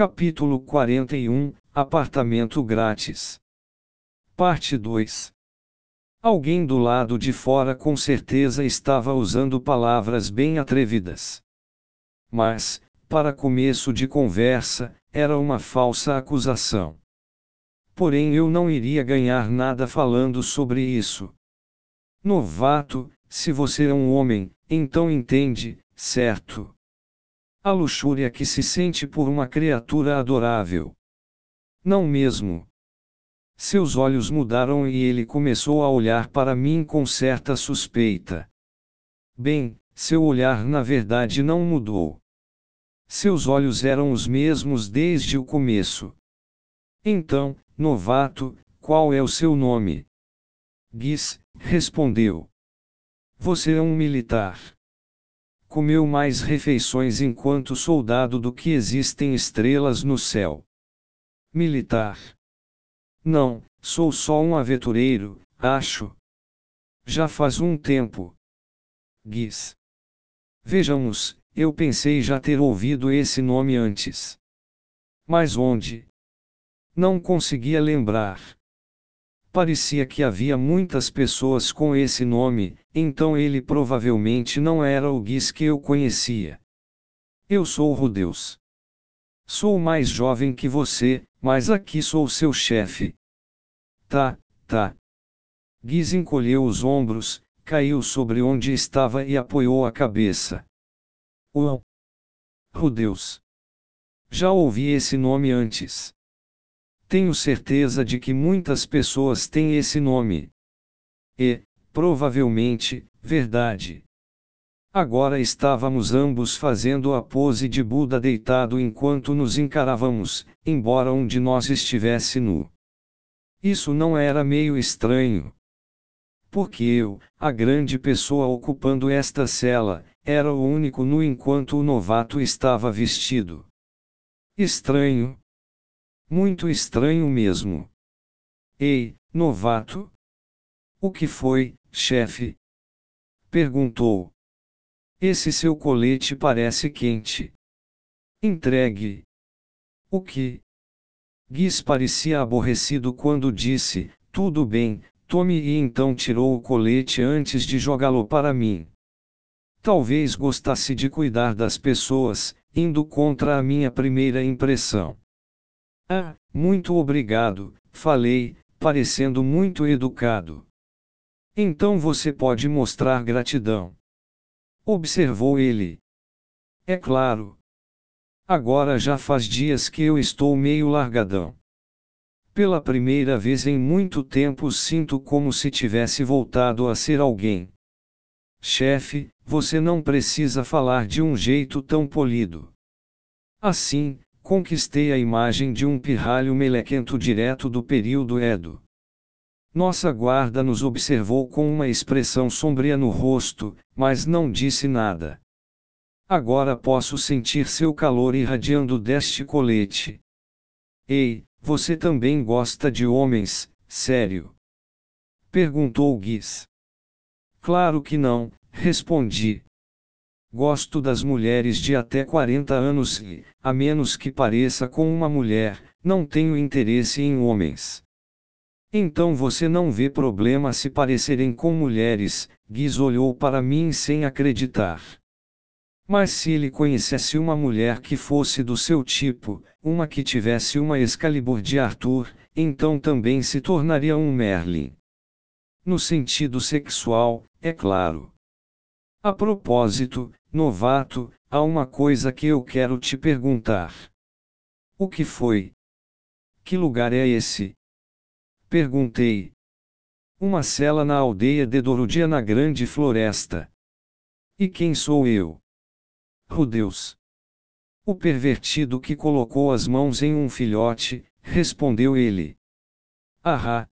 Capítulo 41 Apartamento grátis. Parte 2 Alguém do lado de fora com certeza estava usando palavras bem atrevidas. Mas, para começo de conversa, era uma falsa acusação. Porém, eu não iria ganhar nada falando sobre isso. Novato, se você é um homem, então entende, certo? A luxúria que se sente por uma criatura adorável. Não mesmo. Seus olhos mudaram e ele começou a olhar para mim com certa suspeita. Bem, seu olhar na verdade não mudou. Seus olhos eram os mesmos desde o começo. Então, novato, qual é o seu nome? Guis, respondeu. Você é um militar comeu mais refeições enquanto soldado do que existem estrelas no céu. Militar. Não, sou só um aventureiro, acho. Já faz um tempo. Guis. Vejamos, eu pensei já ter ouvido esse nome antes. Mas onde? Não conseguia lembrar. Parecia que havia muitas pessoas com esse nome, então ele provavelmente não era o Guis que eu conhecia. Eu sou Rudeus. Sou mais jovem que você, mas aqui sou seu chefe. Tá, tá. Guis encolheu os ombros, caiu sobre onde estava e apoiou a cabeça. Uau! Rudeus. Já ouvi esse nome antes. Tenho certeza de que muitas pessoas têm esse nome. E, provavelmente, verdade. Agora estávamos ambos fazendo a pose de Buda deitado enquanto nos encarávamos, embora um de nós estivesse nu. Isso não era meio estranho. Porque eu, a grande pessoa ocupando esta cela, era o único nu enquanto o novato estava vestido. Estranho, muito estranho mesmo. Ei, novato? O que foi, chefe? Perguntou. Esse seu colete parece quente. Entregue. O que? Guis parecia aborrecido quando disse: Tudo bem, tome e então tirou o colete antes de jogá-lo para mim. Talvez gostasse de cuidar das pessoas, indo contra a minha primeira impressão. Ah, muito obrigado, falei, parecendo muito educado. Então você pode mostrar gratidão. Observou ele. É claro. Agora já faz dias que eu estou meio largadão. Pela primeira vez em muito tempo sinto como se tivesse voltado a ser alguém. Chefe, você não precisa falar de um jeito tão polido. Assim, conquistei a imagem de um pirralho melequento direto do período Edo. Nossa guarda nos observou com uma expressão sombria no rosto, mas não disse nada. Agora posso sentir seu calor irradiando deste colete. Ei, você também gosta de homens, sério? Perguntou Guis. Claro que não, respondi. Gosto das mulheres de até 40 anos e, a menos que pareça com uma mulher, não tenho interesse em homens. Então você não vê problema se parecerem com mulheres, Guiz olhou para mim sem acreditar. Mas se ele conhecesse uma mulher que fosse do seu tipo, uma que tivesse uma Excalibur de Arthur, então também se tornaria um Merlin. No sentido sexual, é claro. A propósito, novato, há uma coisa que eu quero te perguntar. O que foi? Que lugar é esse? Perguntei. Uma cela na aldeia de Dorodia na grande floresta. E quem sou eu? Rudeus. O pervertido que colocou as mãos em um filhote, respondeu ele. Ahá!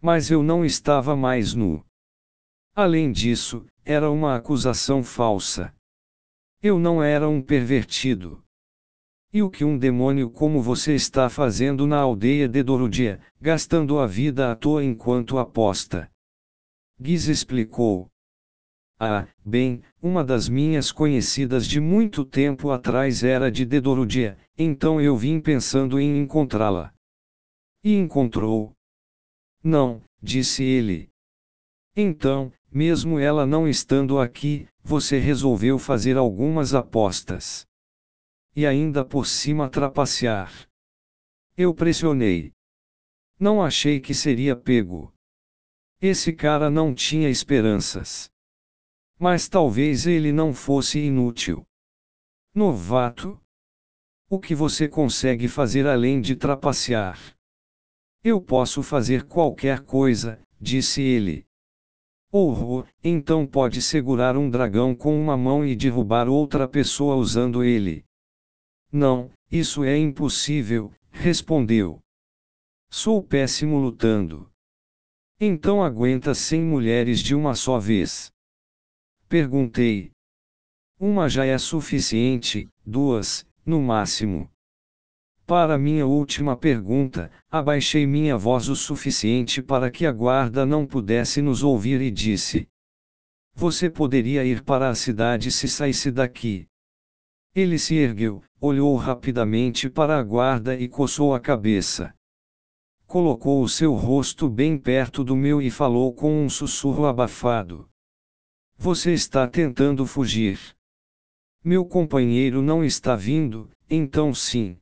Mas eu não estava mais nu. Além disso, era uma acusação falsa. Eu não era um pervertido. E o que um demônio como você está fazendo na aldeia de Dorodia, gastando a vida à toa enquanto aposta? Giz explicou. Ah, bem, uma das minhas conhecidas de muito tempo atrás era de Dedorudia, então eu vim pensando em encontrá-la. E encontrou. Não, disse ele. Então, mesmo ela não estando aqui, você resolveu fazer algumas apostas. E ainda por cima trapacear. Eu pressionei. Não achei que seria pego. Esse cara não tinha esperanças. Mas talvez ele não fosse inútil. Novato? O que você consegue fazer além de trapacear? Eu posso fazer qualquer coisa, disse ele. Oh, então pode segurar um dragão com uma mão e derrubar outra pessoa usando ele. Não, isso é impossível, respondeu. Sou péssimo lutando. Então aguenta cem mulheres de uma só vez. Perguntei. Uma já é suficiente, duas, no máximo. Para minha última pergunta, abaixei minha voz o suficiente para que a guarda não pudesse nos ouvir e disse: Você poderia ir para a cidade se saísse daqui. Ele se ergueu, olhou rapidamente para a guarda e coçou a cabeça. Colocou o seu rosto bem perto do meu e falou com um sussurro abafado. Você está tentando fugir. Meu companheiro não está vindo, então sim.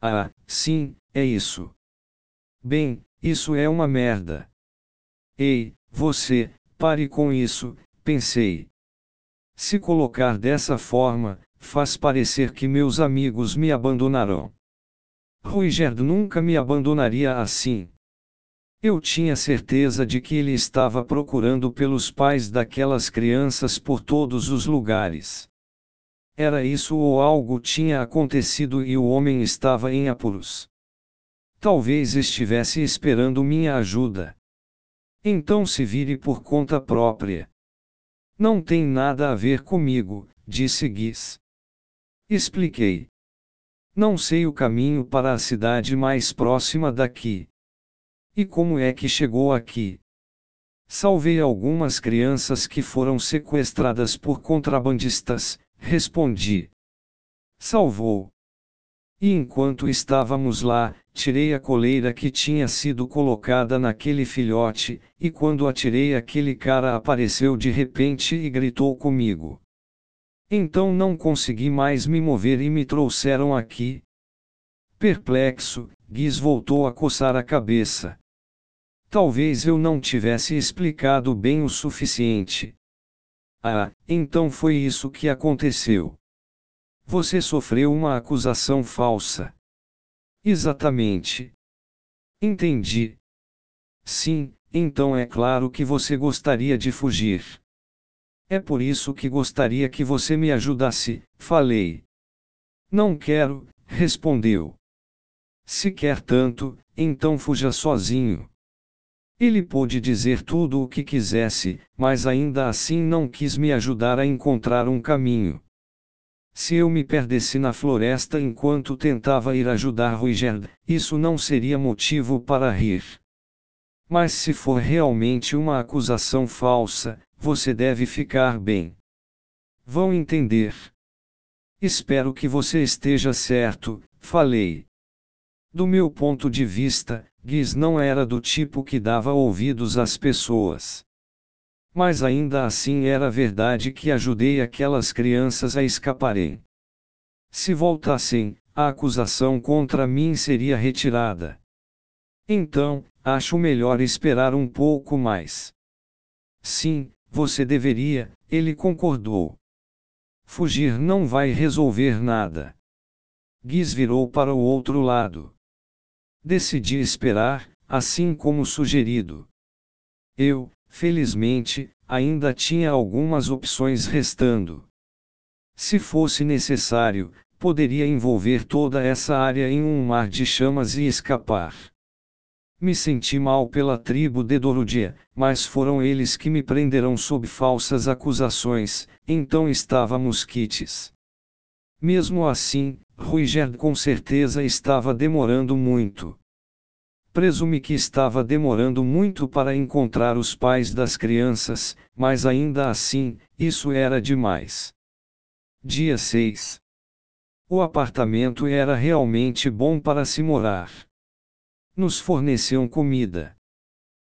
Ah, sim, é isso. Bem, isso é uma merda. Ei, você, pare com isso, pensei. Se colocar dessa forma, faz parecer que meus amigos me abandonarão. Ruigerd nunca me abandonaria assim. Eu tinha certeza de que ele estava procurando pelos pais daquelas crianças por todos os lugares. Era isso ou algo tinha acontecido e o homem estava em apuros. Talvez estivesse esperando minha ajuda. Então se vire por conta própria. Não tem nada a ver comigo, disse Guiz. Expliquei. Não sei o caminho para a cidade mais próxima daqui. E como é que chegou aqui? Salvei algumas crianças que foram sequestradas por contrabandistas, respondi. Salvou. E enquanto estávamos lá, tirei a coleira que tinha sido colocada naquele filhote, e quando atirei aquele cara apareceu de repente e gritou comigo. Então não consegui mais me mover e me trouxeram aqui. Perplexo, Guiz voltou a coçar a cabeça. Talvez eu não tivesse explicado bem o suficiente. Ah, então foi isso que aconteceu. Você sofreu uma acusação falsa. Exatamente. Entendi. Sim, então é claro que você gostaria de fugir. É por isso que gostaria que você me ajudasse, falei. Não quero, respondeu. Se quer tanto, então fuja sozinho. Ele pôde dizer tudo o que quisesse, mas ainda assim não quis me ajudar a encontrar um caminho. Se eu me perdesse na floresta enquanto tentava ir ajudar Ruigerd, isso não seria motivo para rir. Mas se for realmente uma acusação falsa, você deve ficar bem. Vão entender. Espero que você esteja certo, falei. Do meu ponto de vista, Guiz não era do tipo que dava ouvidos às pessoas. Mas ainda assim era verdade que ajudei aquelas crianças a escaparem. Se voltassem, a acusação contra mim seria retirada. Então, acho melhor esperar um pouco mais. Sim, você deveria, ele concordou. Fugir não vai resolver nada. Guiz virou para o outro lado. Decidi esperar, assim como sugerido. Eu, felizmente, ainda tinha algumas opções restando. Se fosse necessário, poderia envolver toda essa área em um mar de chamas e escapar. Me senti mal pela tribo de Dorudia, mas foram eles que me prenderam sob falsas acusações, então estávamos quites. Mesmo assim, Ruigerd com certeza estava demorando muito. presumi que estava demorando muito para encontrar os pais das crianças, mas ainda assim, isso era demais. Dia 6. O apartamento era realmente bom para se morar. Nos forneciam comida.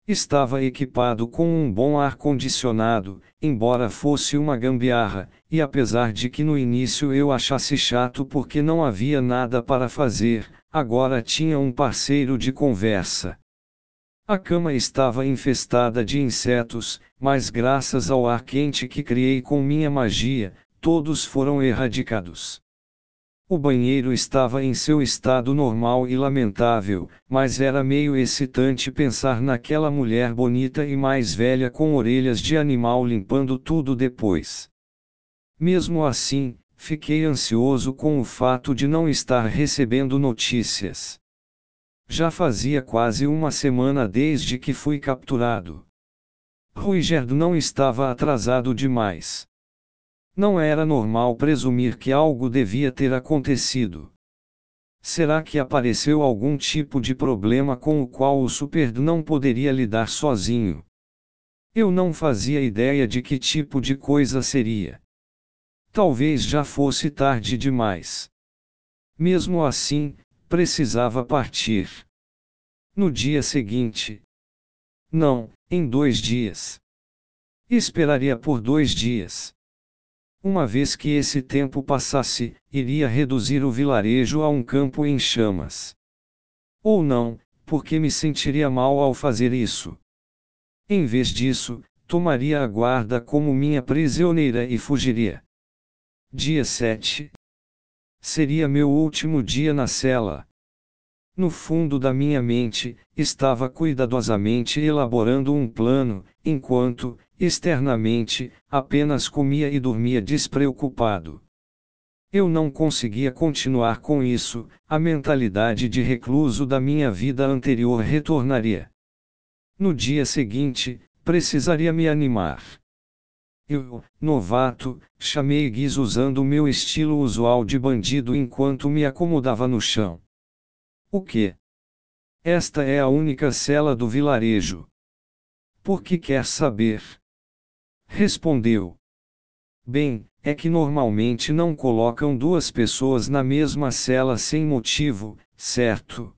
Estava equipado com um bom ar-condicionado, embora fosse uma gambiarra, e apesar de que no início eu achasse chato porque não havia nada para fazer, agora tinha um parceiro de conversa. A cama estava infestada de insetos, mas graças ao ar quente que criei com minha magia, todos foram erradicados. O banheiro estava em seu estado normal e lamentável, mas era meio excitante pensar naquela mulher bonita e mais velha com orelhas de animal limpando tudo depois. Mesmo assim, fiquei ansioso com o fato de não estar recebendo notícias. Já fazia quase uma semana desde que fui capturado. Ruigerdo não estava atrasado demais. Não era normal presumir que algo devia ter acontecido. Será que apareceu algum tipo de problema com o qual o Super não poderia lidar sozinho? Eu não fazia ideia de que tipo de coisa seria. Talvez já fosse tarde demais. Mesmo assim, precisava partir. No dia seguinte. Não, em dois dias. Esperaria por dois dias. Uma vez que esse tempo passasse, iria reduzir o vilarejo a um campo em chamas. Ou não, porque me sentiria mal ao fazer isso. Em vez disso, tomaria a guarda como minha prisioneira e fugiria. Dia 7. Seria meu último dia na cela. No fundo da minha mente, estava cuidadosamente elaborando um plano, enquanto, externamente, apenas comia e dormia despreocupado. Eu não conseguia continuar com isso, a mentalidade de recluso da minha vida anterior retornaria. No dia seguinte, precisaria me animar. Eu, novato, chamei Guiz usando o meu estilo usual de bandido enquanto me acomodava no chão. O que? Esta é a única cela do vilarejo. Por que quer saber? Respondeu. Bem, é que normalmente não colocam duas pessoas na mesma cela sem motivo, certo?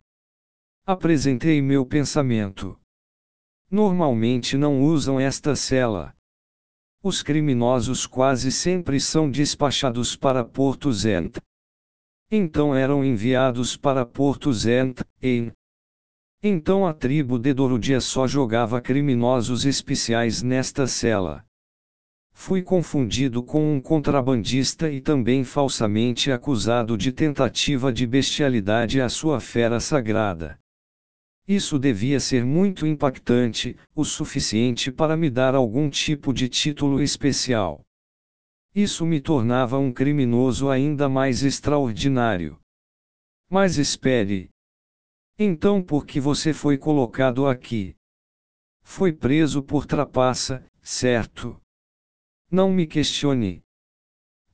Apresentei meu pensamento. Normalmente não usam esta cela. Os criminosos quase sempre são despachados para Porto Zent. Então eram enviados para Porto Zent, em. Então a tribo de Dorodia só jogava criminosos especiais nesta cela. Fui confundido com um contrabandista e também falsamente acusado de tentativa de bestialidade à sua fera sagrada. Isso devia ser muito impactante, o suficiente para me dar algum tipo de título especial. Isso me tornava um criminoso ainda mais extraordinário. Mas espere. Então por que você foi colocado aqui? Foi preso por trapaça, certo? Não me questione.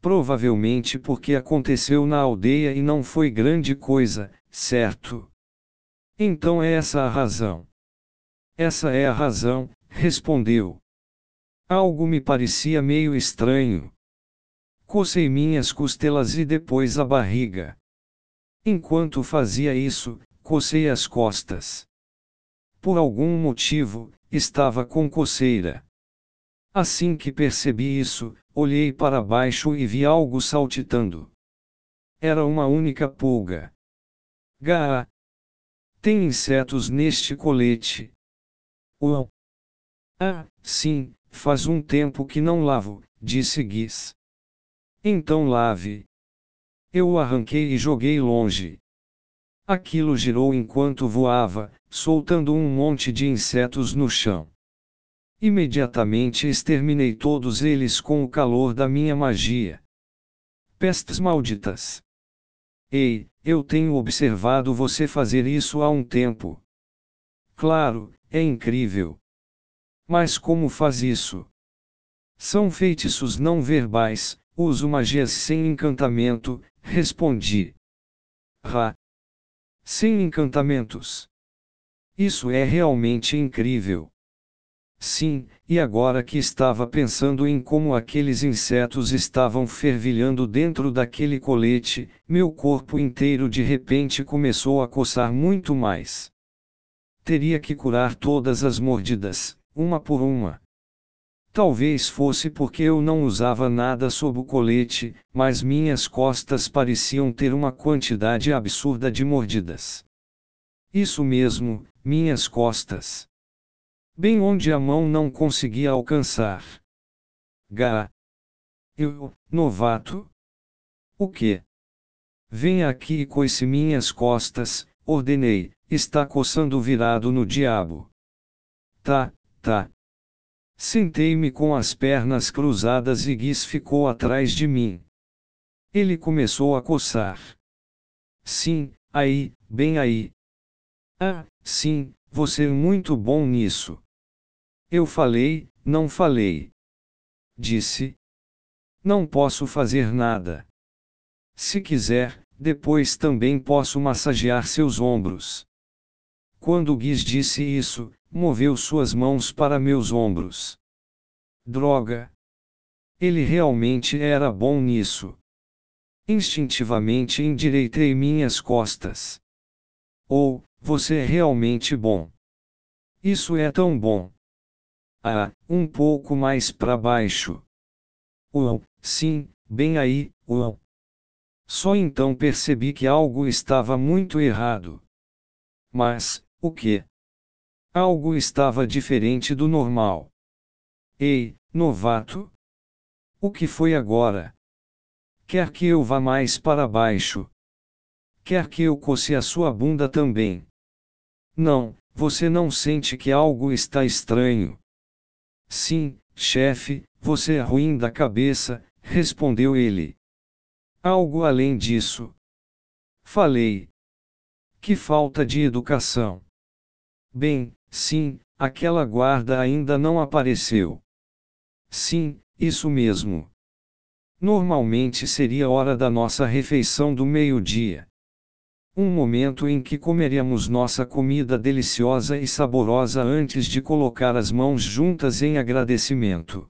Provavelmente porque aconteceu na aldeia e não foi grande coisa, certo? Então é essa a razão. Essa é a razão, respondeu. Algo me parecia meio estranho. Cocei minhas costelas e depois a barriga. Enquanto fazia isso, cocei as costas. Por algum motivo, estava com coceira. Assim que percebi isso, olhei para baixo e vi algo saltitando. Era uma única pulga. Gá! Tem insetos neste colete. Uau! Ah, sim, faz um tempo que não lavo, disse Guiz. Então lave. Eu o arranquei e joguei longe. Aquilo girou enquanto voava, soltando um monte de insetos no chão. Imediatamente exterminei todos eles com o calor da minha magia. Pestes malditas! Ei, eu tenho observado você fazer isso há um tempo. Claro, é incrível. Mas como faz isso? São feitiços não verbais, uso magias sem encantamento, respondi. Ra. Sem encantamentos. Isso é realmente incrível. Sim, e agora que estava pensando em como aqueles insetos estavam fervilhando dentro daquele colete, meu corpo inteiro de repente começou a coçar muito mais. Teria que curar todas as mordidas, uma por uma. Talvez fosse porque eu não usava nada sob o colete, mas minhas costas pareciam ter uma quantidade absurda de mordidas. Isso mesmo, minhas costas bem onde a mão não conseguia alcançar. Gá. Eu, novato? O que? Venha aqui e coice minhas costas, ordenei, está coçando virado no diabo. Tá, tá. Sentei-me com as pernas cruzadas e Guis ficou atrás de mim. Ele começou a coçar. Sim, aí, bem aí. Ah, sim, você é muito bom nisso. Eu falei, não falei. Disse. Não posso fazer nada. Se quiser, depois também posso massagear seus ombros. Quando Guiz disse isso, moveu suas mãos para meus ombros. Droga! Ele realmente era bom nisso. Instintivamente endireitei minhas costas. Ou, oh, você é realmente bom. Isso é tão bom. Ah, um pouco mais para baixo. Uau, sim, bem aí, uau. Só então percebi que algo estava muito errado. Mas, o que? Algo estava diferente do normal. Ei, novato? O que foi agora? Quer que eu vá mais para baixo? Quer que eu coce a sua bunda também? Não, você não sente que algo está estranho. Sim, chefe, você é ruim da cabeça, respondeu ele. Algo além disso. Falei. Que falta de educação. Bem, sim, aquela guarda ainda não apareceu. Sim, isso mesmo. Normalmente seria hora da nossa refeição do meio-dia. Um momento em que comeríamos nossa comida deliciosa e saborosa antes de colocar as mãos juntas em agradecimento.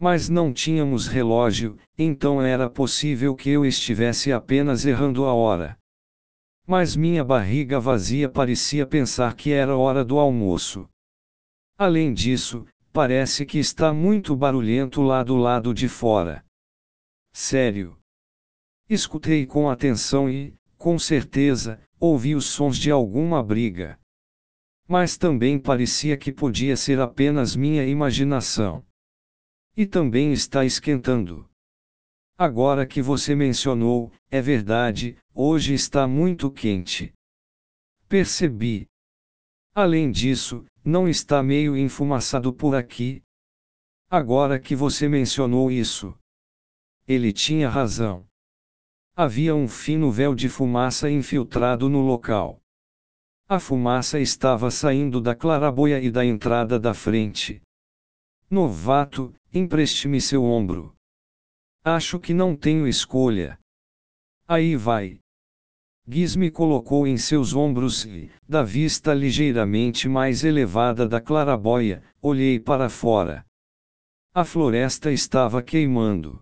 Mas não tínhamos relógio, então era possível que eu estivesse apenas errando a hora. Mas minha barriga vazia parecia pensar que era hora do almoço. Além disso, parece que está muito barulhento lá do lado de fora. Sério. Escutei com atenção e, com certeza, ouvi os sons de alguma briga. Mas também parecia que podia ser apenas minha imaginação. E também está esquentando. Agora que você mencionou, é verdade, hoje está muito quente. Percebi. Além disso, não está meio enfumaçado por aqui? Agora que você mencionou isso. Ele tinha razão. Havia um fino véu de fumaça infiltrado no local. A fumaça estava saindo da claraboia e da entrada da frente. Novato, empreste-me seu ombro. Acho que não tenho escolha. Aí vai. Giz me colocou em seus ombros e, da vista ligeiramente mais elevada da claraboia, olhei para fora. A floresta estava queimando.